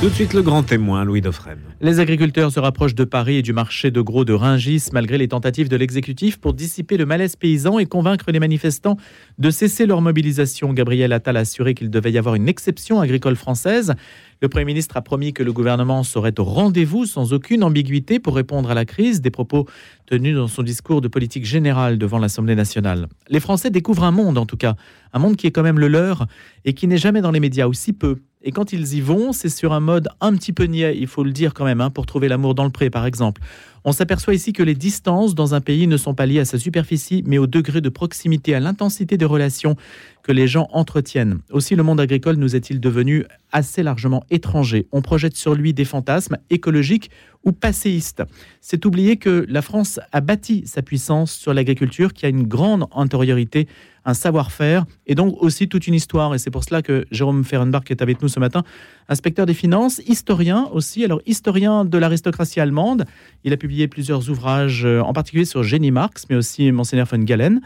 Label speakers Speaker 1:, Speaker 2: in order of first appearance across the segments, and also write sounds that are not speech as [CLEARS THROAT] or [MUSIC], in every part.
Speaker 1: Tout de suite le grand témoin, Louis Dauphren.
Speaker 2: Les agriculteurs se rapprochent de Paris et du marché de gros de Ringis malgré les tentatives de l'exécutif pour dissiper le malaise paysan et convaincre les manifestants de cesser leur mobilisation. Gabriel Attal a assuré qu'il devait y avoir une exception agricole française. Le Premier ministre a promis que le gouvernement serait au rendez-vous sans aucune ambiguïté pour répondre à la crise, des propos tenus dans son discours de politique générale devant l'Assemblée nationale. Les Français découvrent un monde en tout cas, un monde qui est quand même le leur et qui n'est jamais dans les médias, ou si peu. Et quand ils y vont, c'est sur un mode un petit peu niais, il faut le dire quand même, hein, pour trouver l'amour dans le pré, par exemple. On s'aperçoit ici que les distances dans un pays ne sont pas liées à sa superficie, mais au degré de proximité, à l'intensité des relations que les gens entretiennent. Aussi, le monde agricole nous est-il devenu assez largement étranger. On projette sur lui des fantasmes écologiques ou passéistes. C'est oublier que la France a bâti sa puissance sur l'agriculture, qui a une grande antériorité, un savoir-faire et donc aussi toute une histoire. Et c'est pour cela que Jérôme Ferrenbach est avec nous ce matin, inspecteur des finances, historien aussi, alors historien de l'aristocratie allemande. Il a publié plusieurs ouvrages, euh, en particulier sur Jenny Marx, mais aussi Monseigneur von Galen.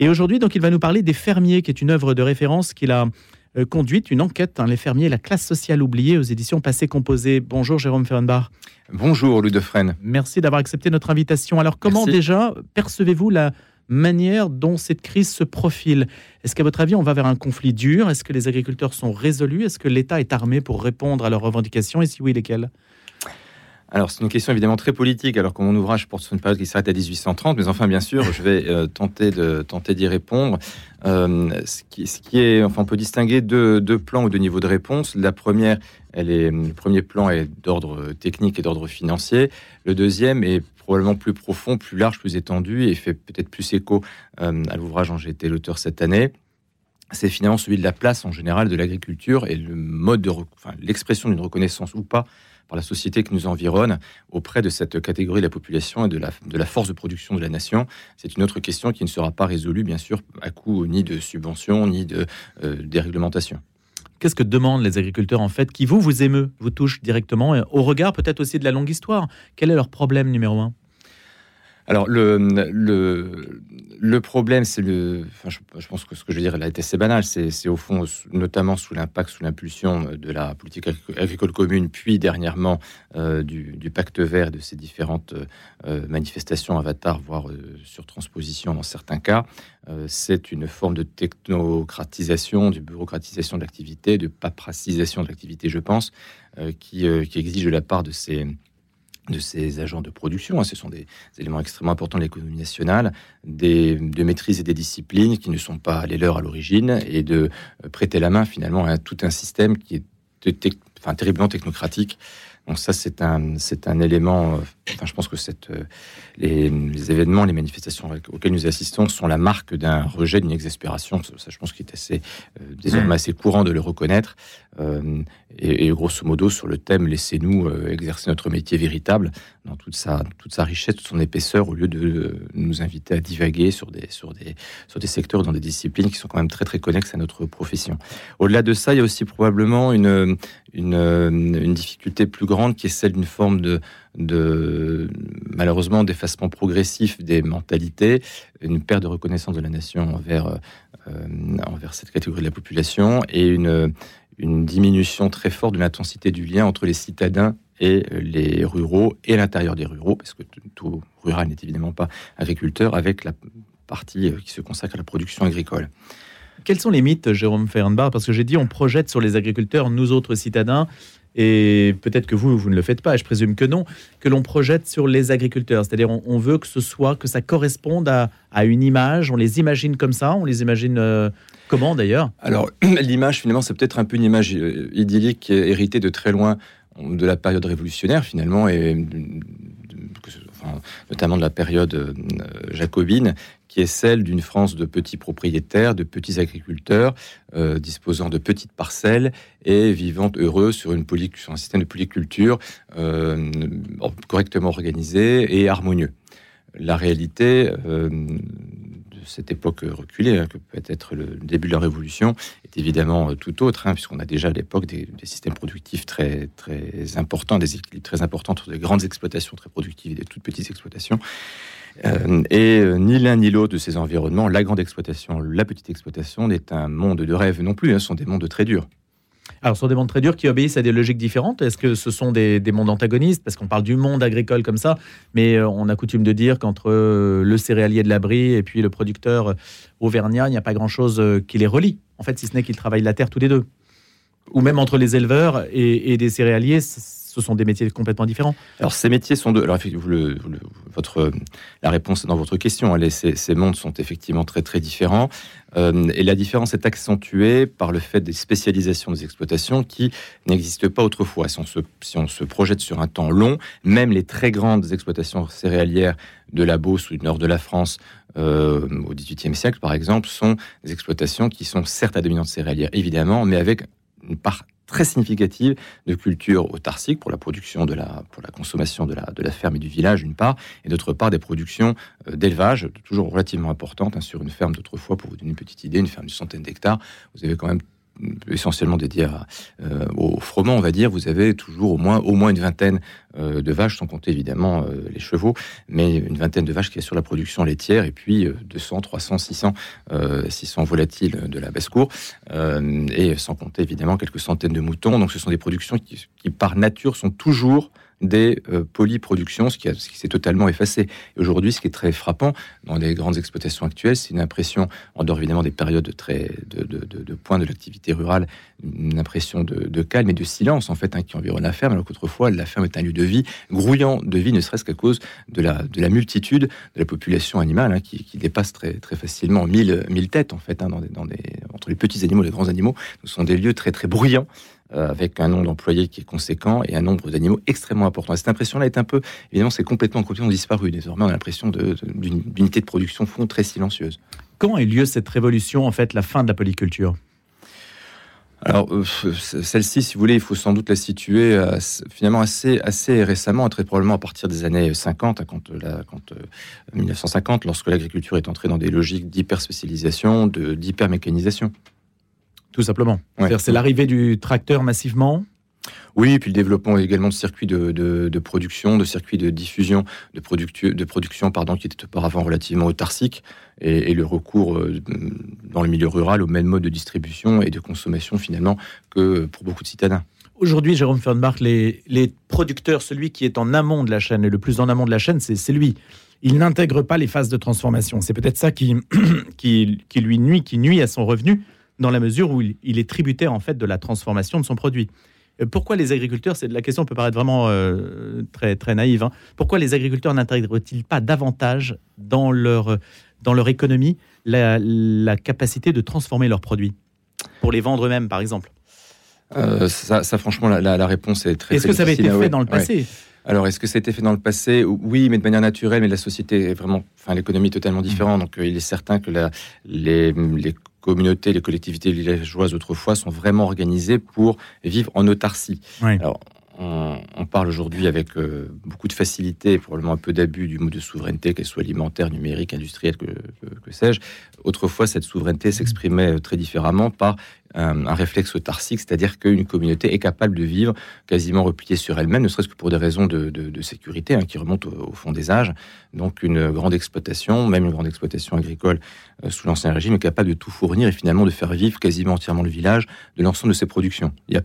Speaker 2: Et aujourd'hui, donc, il va nous parler des fermiers, qui est une œuvre de référence qu'il a euh, conduite, une enquête, hein, les fermiers, la classe sociale oubliée aux éditions Passé Composé. Bonjour Jérôme Ferrenbach.
Speaker 3: Bonjour Louis Defresne.
Speaker 2: Merci d'avoir accepté notre invitation. Alors comment déjà percevez-vous la manière dont cette crise se profile? Est-ce qu'à votre avis, on va vers un conflit dur? Est-ce que les agriculteurs sont résolus? Est-ce que l'État est armé pour répondre à leurs revendications? Et si oui, lesquelles?
Speaker 3: Alors, c'est une question évidemment très politique, alors que mon ouvrage porte sur une période qui s'arrête à 1830, mais enfin, bien sûr, je vais euh, tenter de tenter d'y répondre. Euh, ce, qui, est, enfin, on peut distinguer deux, deux, plans ou deux niveaux de réponse. La première, elle est, le premier plan est d'ordre technique et d'ordre financier. Le deuxième est probablement plus profond, plus large, plus étendu et fait peut-être plus écho euh, à l'ouvrage dont j'ai été l'auteur cette année c'est finalement celui de la place en général de l'agriculture et le mode de, l'expression d'une reconnaissance ou pas par la société qui nous environne auprès de cette catégorie de la population et de la, force de production de la nation. C'est une autre question qui ne sera pas résolue, bien sûr, à coup ni de subventions, ni de euh, déréglementation.
Speaker 2: Qu'est-ce que demandent les agriculteurs en fait, qui vous, vous émeut, vous touche directement, au regard peut-être aussi de la longue histoire? Quel est leur problème numéro un?
Speaker 3: Alors, le, le, le problème, c'est le. Enfin, je, pense que ce que je veux dire là est assez banal. C'est au fond, notamment sous l'impact, sous l'impulsion de la politique agricole commune, puis dernièrement euh, du, du, pacte vert, de ces différentes euh, manifestations avatar, voire euh, sur transposition dans certains cas. c'est une forme de technocratisation, de bureaucratisation de l'activité, de papracisation de l'activité, je pense, qui, qui exige de la part de ces de ces agents de production. Hein. Ce sont des éléments extrêmement importants de l'économie nationale, des, de maîtriser des disciplines qui ne sont pas les leurs à l'origine et de euh, prêter la main finalement à tout un système qui est enfin, terriblement technocratique. Donc ça, c'est un, c'est un élément. Euh, enfin, je pense que cette, euh, les, événements, les manifestations auxquelles nous assistons sont la marque d'un rejet, d'une exaspération. Ça, je pense qu'il est assez désormais mmh. assez courant de le reconnaître. Euh, et, grosso modo sur le thème laissez-nous euh, exercer notre métier véritable dans toute sa, toute sa richesse, toute son épaisseur, au lieu de nous inviter à divaguer sur des, sur, des, sur des secteurs, dans des disciplines qui sont quand même très très connexes à notre profession. Au-delà de ça, il y a aussi probablement une, une, une difficulté plus grande qui est celle d'une forme de, de malheureusement d'effacement progressif des mentalités, une perte de reconnaissance de la nation envers, euh, envers cette catégorie de la population et une une diminution très forte de l'intensité du lien entre les citadins et les ruraux et l'intérieur des ruraux, parce que tout rural n'est évidemment pas agriculteur, avec la partie euh, qui se consacre à la production agricole.
Speaker 2: Quels sont les mythes, Jérôme Fernbar Parce que j'ai dit, on projette sur les agriculteurs, nous autres citadins, et peut-être que vous, vous ne le faites pas, je présume que non, que l'on projette sur les agriculteurs. C'est-à-dire, on, veut que ce soit, que ça corresponde à, une image, on les imagine comme ça, on les imagine euh, comment d'ailleurs?
Speaker 3: Alors, [CLEARS THROAT] l'image, finalement, c'est peut-être un peu une image euh, idyllique héritée de très loin de la période révolutionnaire, finalement, et notamment de la période euh, jacobine, qui est celle d'une France de petits propriétaires, de petits agriculteurs, euh, disposant de petites parcelles et vivant heureux sur, un système de polyculture euh, correctement organisé et harmonieux. La réalité euh, de cette époque reculée, hein, que peut être le début de la Révolution, est évidemment tout autre, hein, puisqu'on a déjà à l'époque des, systèmes productifs très, très importants, des équilibres très importants entre des grandes exploitations très productives et des toutes petites exploitations. Euh, et euh, ni l'un ni l'autre de ces environnements, la grande exploitation, la petite exploitation, n'est un monde de rêve non plus, hein, ce sont des mondes très durs.
Speaker 2: Alors, sont des mondes très durs qui obéissent à des logiques différentes. Est-ce que ce sont des, mondes antagonistes? Parce qu'on parle du monde agricole comme ça, mais euh, on a coutume de dire qu'entre euh, le céréalier de l'abri et puis le producteur euh, auvergnat, il n'y a pas grand-chose qui les relie. En fait, si ce n'est qu'ils travaillent la terre tous les deux. Ou même entre les éleveurs et, et des céréaliers, ce sont des métiers complètement différents.
Speaker 3: Alors ces métiers sont de. Alors le, votre la réponse dans votre question. Hein. ces, ces, mondes sont effectivement très très différents. Euh, et la différence est accentuée par le fait des spécialisations des exploitations qui n'existent pas autrefois. Si on, se, si on se projette sur un temps long, même les très grandes exploitations céréalières de la Beauce ou du nord de la France euh, au XVIIIe siècle, par exemple, sont des exploitations qui sont certes à dominante céréalière, évidemment, mais avec une part très significative de culture autarcique pour la production de la, consommation de la, de la ferme et du village, d'une part, et d'autre part des productions euh, d'élevage, toujours relativement importantes. Hein, sur une ferme d'autrefois, pour vous donner une petite idée, une ferme d'une centaine d'hectares, vous avez quand même essentiellement dédié euh, au froment, on va dire, vous avez toujours au moins, au moins une vingtaine euh, de vaches, sans compter évidemment euh, les chevaux, mais une vingtaine de vaches qui est sur la production laitière, et puis 200, 300, 600, 600 volatiles de la basse-cour, et sans compter évidemment quelques centaines de moutons. Donc ce sont des productions qui par nature sont toujours des euh, polyproductions, ce qui, s'est totalement effacé. Aujourd'hui, ce qui est très frappant dans les grandes exploitations actuelles, c'est une impression, en dehors évidemment des périodes très, de, de, de, points de l'activité rurale, une impression de, calme et de silence en fait hein, qui environne la ferme, alors qu'autrefois la ferme est un lieu de vie, grouillant de vie, ne serait-ce qu'à cause de la, de la multitude de la population animale hein, qui, dépasse très, très facilement 1000, 1000 têtes en fait, hein, dans dans des, entre les petits animaux et les grands animaux. Ce sont des lieux très très bruyants avec un nombre d'employés qui est conséquent et un nombre d'animaux extrêmement important. cette impression-là est un peu, évidemment, c'est complètement, complètement disparu. Désormais, on a l'impression d'une unité de production fond très silencieuse.
Speaker 2: A eu lieu cette révolution, en fait, la fin de la polyculture?
Speaker 3: Alors, euh, celle-ci, si vous voulez, il faut sans doute la situer euh, finalement assez, assez récemment, très probablement à partir des années 50, hein, quand, la, quand 1950, lorsque l'agriculture est entrée dans des logiques d'hyperspécialisation, d'hypermécanisation.
Speaker 2: Tout simplement. C'est l'arrivée du tracteur massivement
Speaker 3: oui, et puis le développement également de circuits de, production, de circuits de diffusion, de, de production pardon, qui étaient auparavant relativement autarciques, et, le recours euh, dans le milieu rural au même mode de distribution et de consommation finalement que pour beaucoup de citadins.
Speaker 2: Aujourd'hui, Jérôme Fernmark, les, les producteurs, celui qui est en amont de la chaîne et le plus en amont de la chaîne, c'est lui. Il n'intègre pas les phases de transformation. C'est peut-être ça qui, [CLEARS THROAT] qui, qui lui nuit, qui nuit à son revenu dans la mesure où il, est tributaire en fait de la transformation de son produit. Euh, pourquoi les agriculteurs, c'est la question peut paraître vraiment euh, très très naïve. Hein. pourquoi les agriculteurs n'intègrent-ils pas davantage dans leur dans leur économie la, capacité de transformer leurs produits? Pour les vendre eux-mêmes, par exemple
Speaker 3: euh, ça, franchement, la, réponse est très.
Speaker 2: Est-ce que ça avait été fait dans le passé?
Speaker 3: Alors, est-ce que ça a été fait dans le passé? Oui, mais de manière naturelle. Mais la société est vraiment, enfin, l'économie est totalement différente. Mmh. Donc, il est certain que la, les, les communautés, les collectivités villageoises autrefois sont vraiment organisées pour vivre en autarcie. Alors, on, parle aujourd'hui avec euh, beaucoup de facilité, probablement un peu d'abus du mot de souveraineté, qu'elle soit alimentaire, numérique, industrielle, que, sais-je. Autrefois, cette souveraineté s'exprimait euh, très différemment par un, réflexe autarcique, c'est-à-dire qu'une communauté est capable de vivre quasiment repliée sur elle-même, ne serait-ce que pour des raisons de, sécurité hein, qui remontent au, fond des âges. Donc une grande exploitation, même une grande exploitation agricole euh, sous l'Ancien Régime, est capable de tout fournir et finalement de faire vivre quasiment entièrement le village de l'ensemble de ses productions. Il y a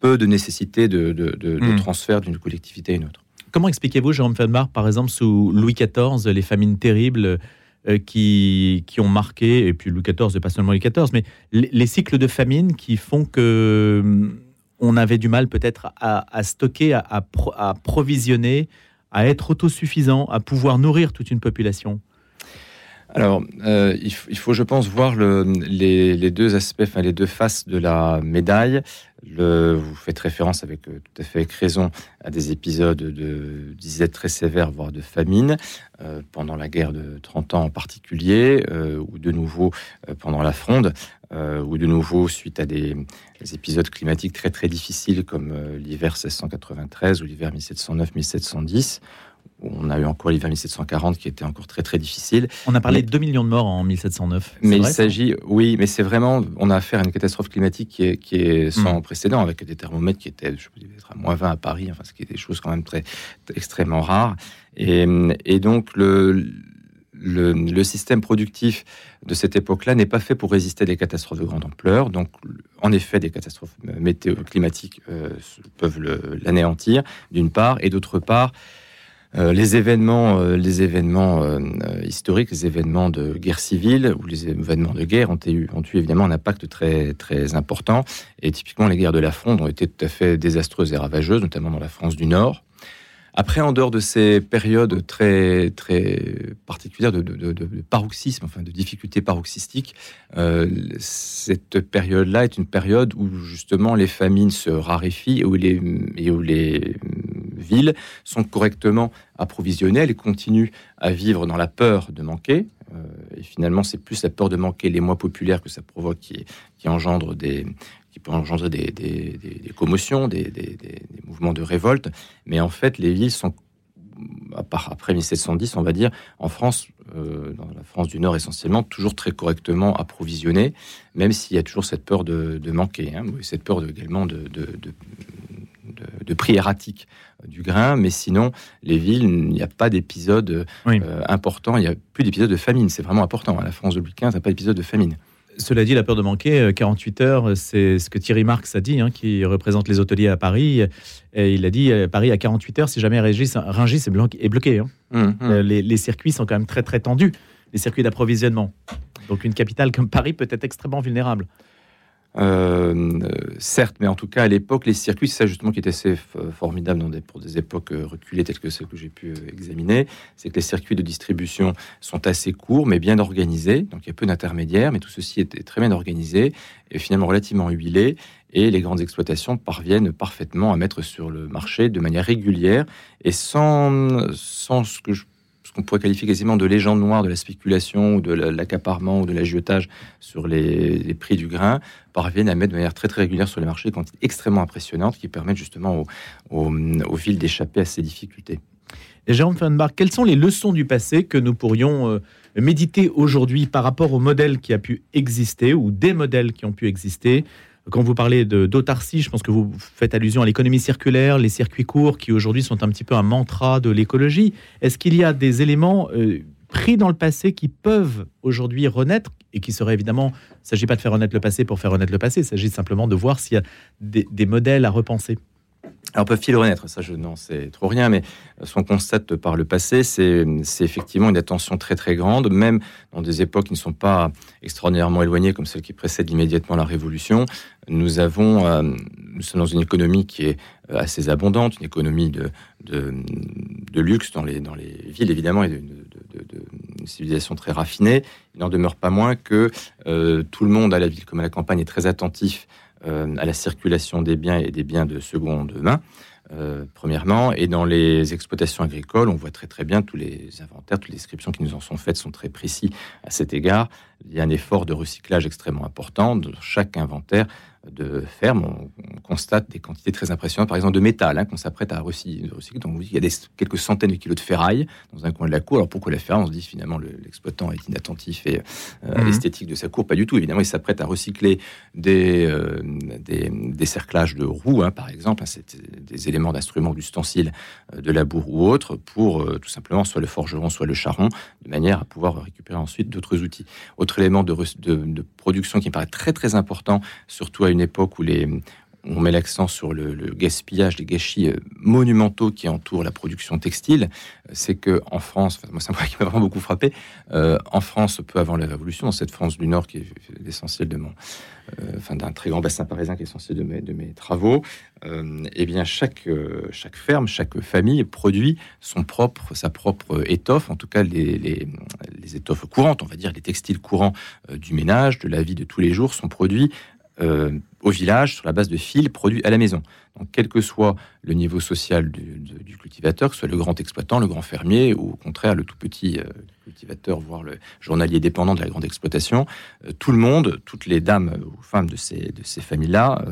Speaker 3: peu de nécessité de, hmm. transfert d'une collectivité à une autre.
Speaker 2: Comment expliquez-vous, Jérôme Fedmar, par exemple, sous Louis XIV, les famines terribles euh, qui, qui ont marqué, et puis Louis XIV, et pas seulement Louis XIV, mais les, cycles de famine qui font que hum, on avait du mal peut-être à, stocker, à, à, provisionner, à être autosuffisant, à pouvoir nourrir toute une population?
Speaker 3: Alors, euh, il, faut, je pense, voir les, deux aspects, enfin les deux faces de la médaille. Le, vous faites référence avec euh, tout à fait avec raison à des épisodes de disette très sévères, voire de famine, euh, pendant la guerre de 30 ans en particulier, ou de nouveau pendant la Fronde, ou de nouveau suite à des, épisodes climatiques très très difficiles comme l'hiver 1693 ou l'hiver 1709-1710 on a eu encore l'hiver 1740 qui était encore très très difficile.
Speaker 2: On a parlé de 2 millions de morts en 1709.
Speaker 3: Mais il s'agit, oui, mais c'est vraiment, on a affaire à une catastrophe climatique qui est, qui est sans hmm. précédent, avec des thermomètres qui étaient, je peux dire, à moins 20 à Paris, enfin, ce qui est des choses quand même très extrêmement rares. Et, et donc le le, système productif de cette époque-là n'est pas fait pour résister à des catastrophes de grande ampleur. Donc, en effet, des catastrophes météo climatiques peuvent l'anéantir, d'une part, et d'autre part, euh, les événements, euh, les événements euh, historiques, les événements de guerre civile ou les événements de guerre ont eu, ont eu évidemment un impact très, très important. Et typiquement, les guerres de la Fronde ont été tout à fait désastreuses et ravageuses, notamment dans la France du Nord. Après, en dehors de ces périodes très, très particulières de, paroxysme, enfin de difficultés paroxystiques, cette période-là est une période où justement les famines se raréfient et où les, et où les villes sont correctement approvisionnées, elles continuent à vivre dans la peur de manquer. Euh, et finalement, c'est plus la peur de manquer les mois populaires que ça provoque qui, engendre des, qui peut engendrer des, des, commotions, des, mouvements de révolte. Mais en fait, les villes sont, à part après 1710, on va dire, en France, euh, dans la France du Nord essentiellement, toujours très correctement approvisionnées, même s'il y a toujours cette peur de, manquer, hein, cette peur également de, de, prix erratique euh, du grain, mais sinon, les villes, il n'y a pas d'épisode euh, important, il n'y a plus d'épisode de famine. C'est vraiment important. À la France de Louis XV, il n'y a pas d'épisode de famine.
Speaker 2: Cela dit, la peur de manquer, 48 euh, heures, c'est ce que Thierry Marx a dit, hein, qui représente les hôteliers à Paris. Et il a dit Paris à 48 heures, si jamais Rungis, est, bloqué. Hein. Hum, hum. Les, les, circuits sont quand même très très tendus, les circuits d'approvisionnement. Donc une capitale comme Paris peut être extrêmement vulnérable.
Speaker 3: Euh, certes, mais en tout cas à l'époque, les circuits, c'est ça justement qui était assez formidable pour des époques euh, reculées telles que celles que j'ai pu euh, examiner, c'est que les circuits de distribution sont assez courts mais bien organisés, donc il y a peu d'intermédiaires, mais tout ceci est, très bien organisé et finalement relativement huilé, et les grandes exploitations parviennent parfaitement à mettre sur le marché de manière régulière et sans, sans ce que je qu'on pourrait qualifier quasiment de légende noire de la spéculation ou de l'accaparement ou de l'agiotage sur les, prix du grain, parviennent à mettre de manière très très régulière sur les marchés des quantités extrêmement impressionnantes qui permettent justement aux, villes d'échapper à ces difficultés.
Speaker 2: Et Jérôme Fenbach, quelles sont les leçons du passé que nous pourrions euh, méditer aujourd'hui par rapport au modèle qui a pu exister ou des modèles qui ont pu exister quand vous parlez d'autarcie, je pense que vous faites allusion à l'économie circulaire, les circuits courts qui aujourd'hui sont un petit peu un mantra de l'écologie. Est-ce qu'il y a des éléments euh, pris dans le passé qui peuvent aujourd'hui renaître et qui seraient évidemment, il ne s'agit pas de faire renaître le passé pour faire renaître le passé, il s'agit simplement de voir s'il y a des modèles à repenser?
Speaker 3: Alors peuvent-ils renaître? Ça, je n'en sais trop rien, mais ce qu'on constate par le passé, c'est effectivement une attention très très grande, même dans des époques qui ne sont pas extraordinairement éloignées, comme celle qui précède immédiatement la Révolution. Nous avons, euh, nous sommes dans une économie qui est euh, assez abondante, une économie de, luxe dans les, dans les villes évidemment et de, civilisation très raffinée. Il n'en demeure pas moins que euh, tout le monde à la ville comme à la campagne est très attentif à la circulation des biens et des biens de seconde main. Euh, premièrement, et dans les exploitations agricoles, on voit très très bien tous les inventaires, toutes les descriptions qui nous en sont faites sont très précis à cet égard. Il y a un effort de recyclage extrêmement important. Dans chaque inventaire, de ferme, on, constate des quantités très impressionnantes, par exemple de métal, hein, qu'on s'apprête à recycler. Donc il y a des, quelques centaines de kilos de ferraille dans un coin de la cour. Alors pourquoi la ferme? On se dit finalement l'exploitant est inattentif et euh, à mhm. l'esthétique de sa cour. Pas du tout. Évidemment, il s'apprête à recycler des, euh, des, cerclages de roues, hein, par exemple, hein, des éléments d'instruments, d'ustensiles, euh, de labour ou autres, pour tout simplement soit le forgeron, soit le charron, de manière à pouvoir récupérer ensuite d'autres outils. Autre élément de, de, de production qui me paraît très très important, surtout à une époque où les, on met l'accent sur le, gaspillage, les gâchis euh, monumentaux qui entourent la production textile, c'est que en France, moi c'est un point [LAUGHS] qui m'a vraiment beaucoup frappé, euh, en France, peu avant la Révolution, dans cette France du Nord qui est l'essentiel de mon, euh, enfin d'un très grand bassin parisien qui est l'essentiel de mes, travaux, eh bien chaque chaque ferme, chaque famille produit son propre, sa propre étoffe, en tout cas les, les, étoffes courantes, on va dire les textiles courants du ménage, de la vie de tous les jours, sont produits euh, au village sur la base de fils produits à la maison. Donc, quel que soit le niveau social du, cultivateur, que ce soit le grand exploitant, le grand fermier, ou au contraire le tout petit euh, cultivateur, voire le journalier dépendant de la grande exploitation, euh, tout le monde, toutes les dames ou femmes de ces familles-là,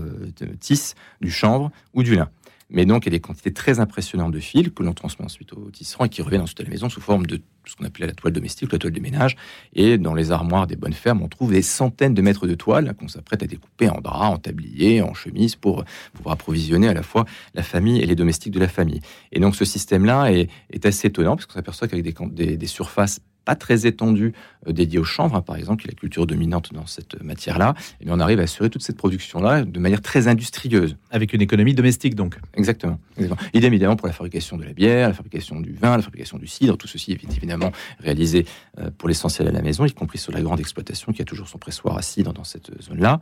Speaker 3: tissent du chanvre ou du lin. Mais donc, il y a des quantités très impressionnantes de fils que l'on transmet ensuite aux tisserands et qui reviennent ensuite à la maison sous forme de ce qu'on appelait la toile domestique, la toile de ménage. Et dans les armoires des bonnes fermes, on trouve des centaines de mètres de toile qu'on s'apprête à découper en drap, en tablier, en chemise pour pouvoir approvisionner à la fois la famille et les domestiques de la famille. Et donc, ce système-là est, assez étonnant parce qu'on s'aperçoit qu'avec des, des surfaces pas très étendue dédiée au chanvre, hein, par exemple, qui est la culture dominante dans cette matière-là, et eh on arrive à assurer toute cette production-là de manière très industrieuse.
Speaker 2: Avec une économie domestique, donc.
Speaker 3: Exactement. exactement. Idem évidemment pour la fabrication de la bière, la fabrication du vin, la fabrication du cidre, tout ceci est évidemment réalisé pour l'essentiel à la maison, y compris sur la grande exploitation qui a toujours son pressoir à cidre dans cette zone-là.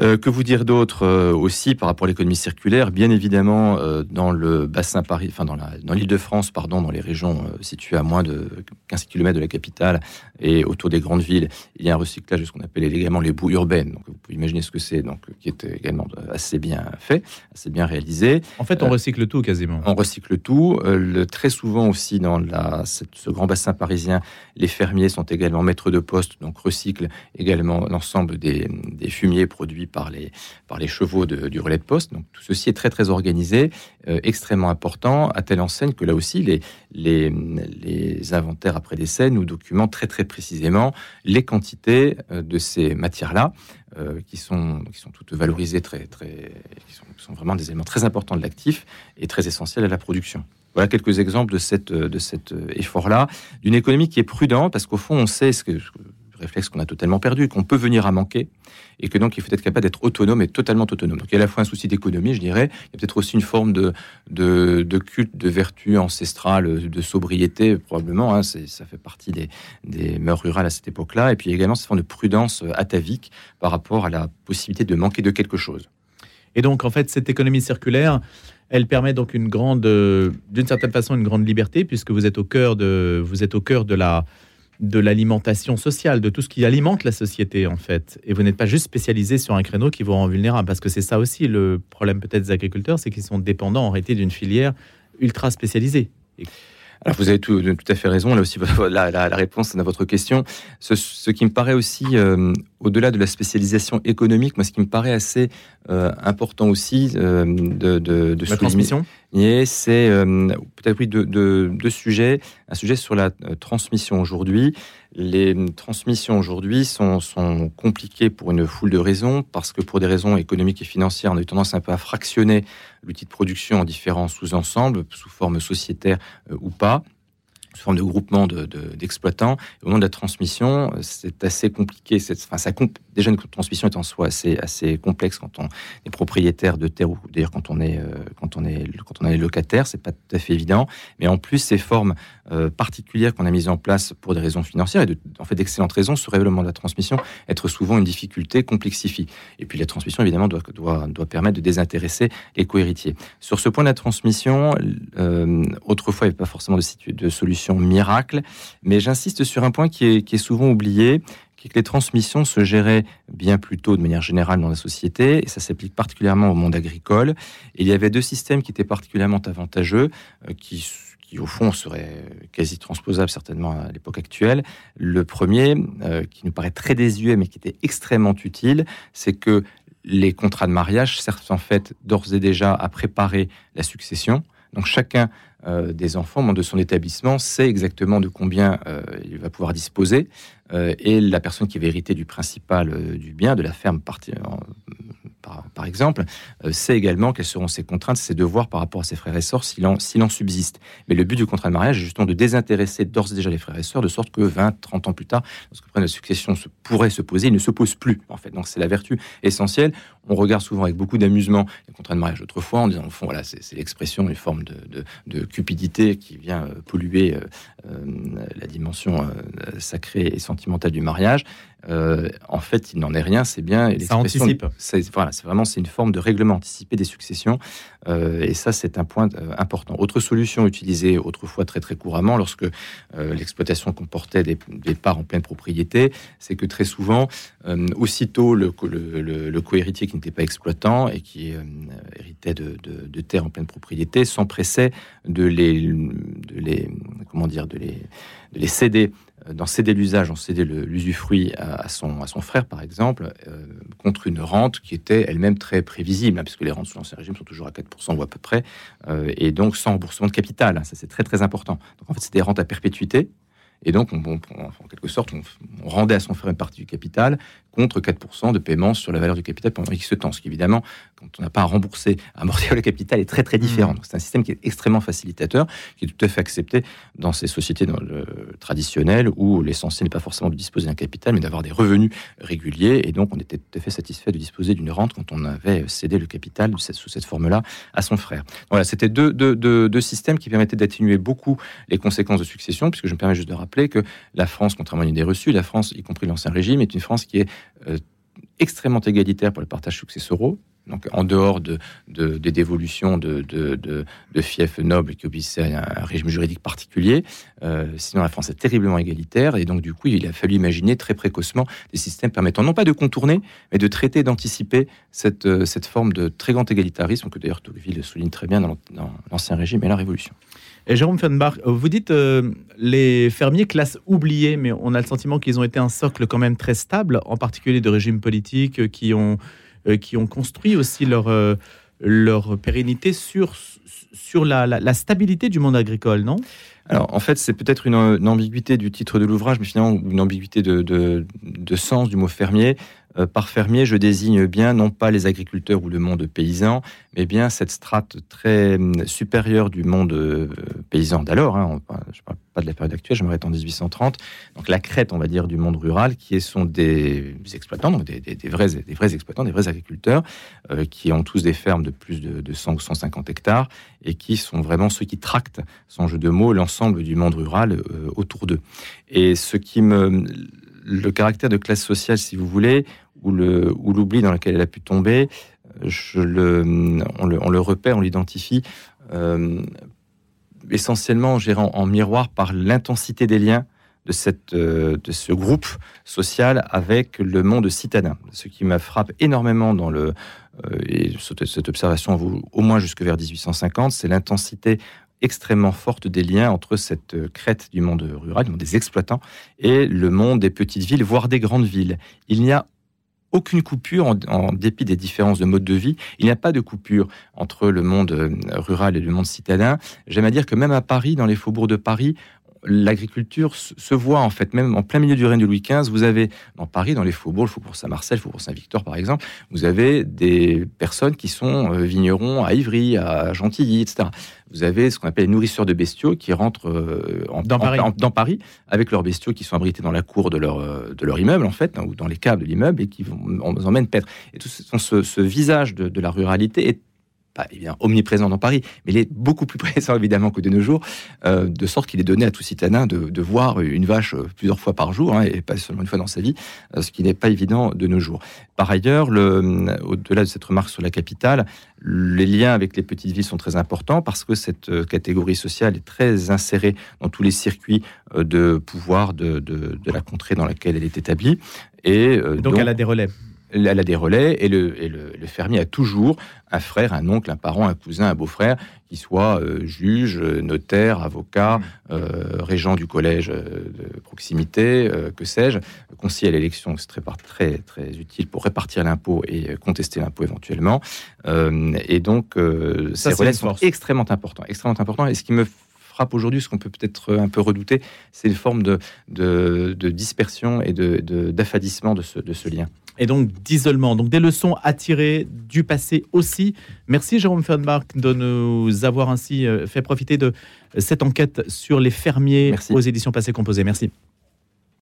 Speaker 3: Euh, que vous dire d'autre euh, aussi par rapport à l'économie circulaire? Bien évidemment, euh, dans le bassin Paris, enfin dans l'île-de-France, pardon, dans les régions situées à moins de 15 km de la capitale et autour des grandes villes, il y a un recyclage de ce qu'on appelle également les boues urbaines. Donc vous pouvez imaginer ce que c'est, donc qui est également assez bien fait, assez bien réalisé.
Speaker 2: En fait, on recycle tout quasiment.
Speaker 3: On recycle tout. Le, très souvent aussi dans la, ce grand bassin parisien, les fermiers sont également maîtres de poste, donc recyclent également l'ensemble des, des fumiers produits par les, par les chevaux du relais de poste. Donc tout ceci est très très organisé, euh, extrêmement important, à telle enseigne que là aussi les, les, les inventaires après décès nous documentent très très précisément les quantités euh, de ces matières-là. Euh, qui, sont, qui sont toutes valorisées, très, très, qui sont, vraiment des éléments très importants de l'actif et très essentiels à la production. Voilà quelques exemples de, cette, de cet effort-là, d'une économie qui est prudente, parce qu'au fond, on sait ce que, réflexe qu'on a totalement perdu, qu'on peut venir à manquer, et que donc il faut être capable d'être autonome et totalement autonome. Donc il y a à la fois un souci d'économie, je dirais, il y a peut-être aussi une forme de, de, culte, de vertu ancestrale, de sobriété, probablement, hein, ça fait partie des, des mœurs rurales à cette époque-là, et puis également cette forme de prudence atavique par rapport à la possibilité de manquer de quelque chose.
Speaker 2: Et donc en fait, cette économie circulaire, elle permet donc une grande, d'une certaine façon, une grande liberté, puisque vous êtes au cœur de, vous êtes au cœur de la de l'alimentation sociale, de tout ce qui alimente la société en fait. Et vous n'êtes pas juste spécialisé sur un créneau qui vous rend vulnérable, parce que c'est ça aussi le problème peut-être des agriculteurs, c'est qu'ils sont dépendants en réalité d'une filière ultra spécialisée.
Speaker 3: Alors vous avez tout, tout, à fait raison, là aussi [LAUGHS] la, la, réponse à votre question. Ce, qui me paraît aussi, euh, au-delà de la spécialisation économique, moi ce qui me paraît assez euh, important aussi euh, de, de,
Speaker 2: de la transmission
Speaker 3: c'est peut-être oui deux, sujets. Un sujet sur la transmission aujourd'hui. Les transmissions aujourd'hui sont, compliquées pour une foule de raisons, parce que pour des raisons économiques et financières, on a eu tendance un peu à fractionner l'outil de production en différents sous-ensembles, sous forme sociétaire euh, ou pas sous forme de groupement d'exploitants. De, Au moment de la transmission, c'est assez compliqué. Enfin, ça, déjà, une transmission est en soi assez, complexe quand on est propriétaire de terre ou d'ailleurs quand on est, euh, quand on est, quand on est locataire, c'est pas tout à fait évident. Mais en plus, ces formes euh, particulières qu'on a mises en place pour des raisons financières et de, en fait d'excellentes raisons, ce règlement de la transmission être souvent une difficulté complexifie. Et puis la transmission, évidemment, doit, doit, doit permettre de désintéresser les co-héritiers. Sur ce point de la transmission, euh, autrefois, il n'y avait pas forcément de, de solution miracle. Mais j'insiste sur un point qui est, souvent oublié, qui est que les transmissions se géraient bien plus tôt de manière générale dans la société, et ça s'applique particulièrement au monde agricole. Il y avait deux systèmes qui étaient particulièrement avantageux, euh, qui qui au fond seraient quasi transposables certainement à l'époque actuelle. Le premier, euh, qui nous paraît très désuet mais qui était extrêmement utile, c'est que les contrats de mariage servent en fait d'ores et déjà à préparer la succession. Donc chacun euh, des enfants, de son établissement, sait exactement de combien il va pouvoir disposer. Euh, et la personne qui va hériter du principal du bien, de la ferme partie, par, exemple, euh, sait également quelles seront ses contraintes, ses devoirs par rapport à ses frères et sœurs s'il en, subsiste. Mais le but du contrat de mariage est justement de désintéresser d'ores et déjà les frères et sœurs, de sorte que 20, 30 ans plus tard, lorsque de succession se, pourrait se poser, il ne se pose plus, en fait. Donc c'est la vertu essentielle. On regarde souvent avec beaucoup d'amusement les contrats de mariage autrefois, en disant, au fond, voilà, c'est l'expression, une forme de, cupidité qui vient euh, polluer euh, la dimension sacrée et sentimentale du mariage. Euh, en fait, il n'en est rien. C'est bien.
Speaker 2: Ça anticipe.
Speaker 3: C'est voilà, c'est vraiment c'est une forme de règlement anticipé des successions. Euh, et ça, c'est un point euh, important. Autre solution utilisée autrefois très très couramment lorsque l'exploitation comportait des, parts en pleine propriété, c'est que très souvent, aussitôt le, le, le, co-héritier qui n'était pas exploitant et qui héritait de, terres en pleine propriété s'empressait de les, de les comment dire de les, de les céder d'en céder l'usage, en céder l'usufruit à, son, à son frère, par exemple, euh, contre une rente qui était elle-même très prévisible, hein, puisque les rentes sous l'Ancien Régime sont toujours à 4% ou à peu près, euh, et donc sans remboursement de capital. Hein, ça, c'est très, très important. Donc, en fait, des rentes à perpétuité. Et donc, on, en quelque sorte, on, rendait à son frère une partie du capital contre 4% de paiement sur la valeur du capital pendant X temps. Ce qui, évidemment, quand on n'a pas à rembourser, à amortir le capital, est très très différent. Mmh. C'est un système qui est extrêmement facilitateur, qui est tout à fait accepté dans ces sociétés dans le, traditionnelles où l'essentiel n'est pas forcément de disposer d'un capital, mais d'avoir des revenus réguliers. Et donc, on était tout à fait satisfait de disposer d'une rente quand on avait cédé le capital sous cette forme-là à son frère. Voilà, c'était deux, deux, deux, systèmes qui permettaient d'atténuer beaucoup les conséquences de succession, puisque je me permets juste de rappeler que la France, contrairement à une idée reçue, la France, y compris l'ancien régime, est une France qui est extrêmement égalitaire pour le partage successoraux, donc en dehors de, des dévolutions de, de, fiefs nobles qui obéissaient à un régime juridique particulier. Euh, sinon, la France est terriblement égalitaire et donc du coup, il a fallu imaginer très précocement des systèmes permettant non pas de contourner, mais de traiter, d'anticiper cette, euh, cette forme de très grand égalitarisme que d'ailleurs Tocqueville souligne très bien dans l'Ancien Régime et la Révolution.
Speaker 2: Et Jérôme Fenbach, vous dites euh, les fermiers classe oubliés, mais on a le sentiment qu'ils ont été un socle quand même très stable, en particulier de régimes politiques qui ont qui ont construit aussi leur, euh, leur pérennité sur, sur la, la, stabilité du monde agricole, non?
Speaker 3: Alors, en fait, c'est peut-être une, ambiguïté du titre de l'ouvrage, mais finalement une ambiguïté de, de, sens du mot fermier. Euh, par fermier, je désigne bien non pas les agriculteurs ou le monde paysan, mais bien cette strate très hum, supérieure du monde euh, paysan d'alors. Hein. je ne parle pas de la période actuelle, je m'arrête en 1830. Donc la crête, on va dire, du monde rural, qui sont des exploitants, donc des, vrais, des vrais exploitants, des vrais agriculteurs, euh, qui ont tous des fermes de plus de, 100 ou 150 hectares, et qui sont vraiment ceux qui tractent, sans jeu de mots, l'ensemble du monde rural autour d'eux. Et ce qui me le caractère de classe sociale, si vous voulez, ou l'oubli dans lequel elle a pu tomber, je le, on, le, repère, on l'identifie euh, essentiellement en, en, miroir par l'intensité des liens de, cette, euh, de ce groupe social avec le monde citadin. Ce qui me frappe énormément dans le, euh, et cette, observation au moins jusque vers 1850, c'est l'intensité extrêmement forte des liens entre cette euh, crête du monde rural, du monde des exploitants, et le monde des petites villes, voire des grandes villes. Il n'y a aucune coupure en, dépit des différences de mode de vie. Il n'y a pas de coupure entre le monde euh, rural et le monde citadin. J'aime à dire que même à Paris, dans les faubourgs de Paris, l'agriculture se voit en fait, même en plein milieu du règne de Louis XV, vous avez dans Paris, dans les faubourgs, le faubourg Saint-Marcel, le faubourg Saint-Victor par exemple, vous avez des personnes qui sont euh, vignerons à Ivry, à Gentilly, etc. Vous avez ce qu'on appelle les nourrisseurs de bestiaux qui rentrent euh,
Speaker 2: dans,
Speaker 3: Paris. avec leurs bestiaux qui sont abrités dans la cour de leur, euh, de leur immeuble en fait, hein, ou dans les caves de l'immeuble et qui vont, on, emmène paître. Et tout ce, ce visage de, de la ruralité est pas évidemment omniprésent dans Paris, mais il est beaucoup plus [LAUGHS] présent évidemment que de nos jours, euh, de sorte qu'il est donné à tout citadin de, voir une vache euh, plusieurs fois par jour, hein, et pas seulement une fois dans sa vie, euh, ce qui n'est pas évident de nos jours. Par ailleurs, au-delà de cette remarque sur la capitale, les liens avec les petites villes sont très importants parce que cette catégorie sociale est très insérée dans tous les circuits de pouvoir de, la contrée dans laquelle elle est établie.
Speaker 2: Et, donc, donc, elle a des relais
Speaker 3: elle a des relais et le, fermier a toujours un frère, un oncle, un parent, un cousin, un beau-frère qui soit euh, juge, notaire, avocat, mmh. euh, régent du collège euh, de proximité, que sais-je, conseiller à l'élection, c'est très, très, très utile pour répartir l'impôt et contester l'impôt éventuellement. et donc, ces relais sont extrêmement importants, extrêmement importants. Et ce qui me frappe aujourd'hui, ce qu'on peut peut-être un peu redouter, c'est une forme de, de, dispersion et d'affadissement de, de, de ce lien
Speaker 2: et donc d'isolement. Donc des leçons à tirer du passé aussi. Merci Jérôme Fernbach de nous avoir ainsi euh, fait profiter de cette enquête sur les fermiers aux éditions Passé Composé. Merci.